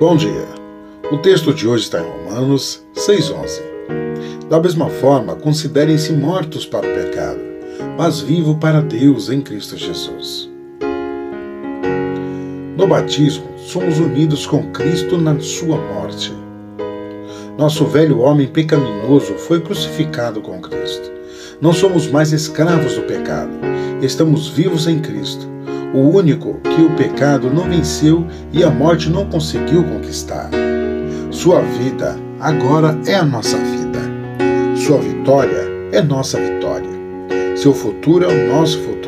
Bom dia. O texto de hoje está em Romanos 6:11. Da mesma forma, considerem-se mortos para o pecado, mas vivos para Deus em Cristo Jesus. No batismo, somos unidos com Cristo na sua morte. Nosso velho homem pecaminoso foi crucificado com Cristo. Não somos mais escravos do pecado. Estamos vivos em Cristo o único que o pecado não venceu e a morte não conseguiu conquistar. Sua vida agora é a nossa vida. Sua vitória é nossa vitória. Seu futuro é o nosso futuro.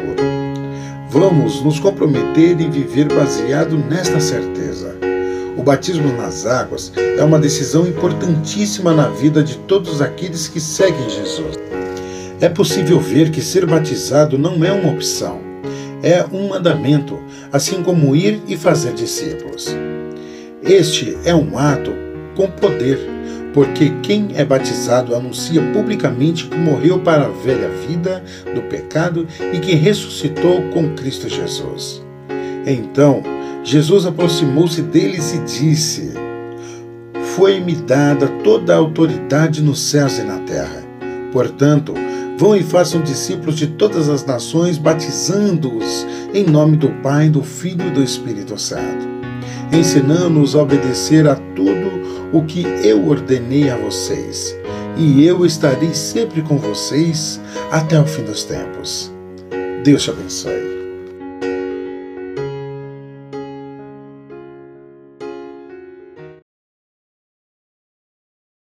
Vamos nos comprometer em viver baseado nesta certeza. O batismo nas águas é uma decisão importantíssima na vida de todos aqueles que seguem Jesus. É possível ver que ser batizado não é uma opção é um mandamento, assim como ir e fazer discípulos. Este é um ato com poder, porque quem é batizado anuncia publicamente que morreu para a velha vida do pecado e que ressuscitou com Cristo Jesus. Então, Jesus aproximou-se deles e disse: Foi-me dada toda a autoridade nos céus e na terra. Portanto, Vão e façam discípulos de todas as nações, batizando-os em nome do Pai, do Filho e do Espírito Santo, ensinando-os a obedecer a tudo o que eu ordenei a vocês. E eu estarei sempre com vocês até o fim dos tempos. Deus te abençoe.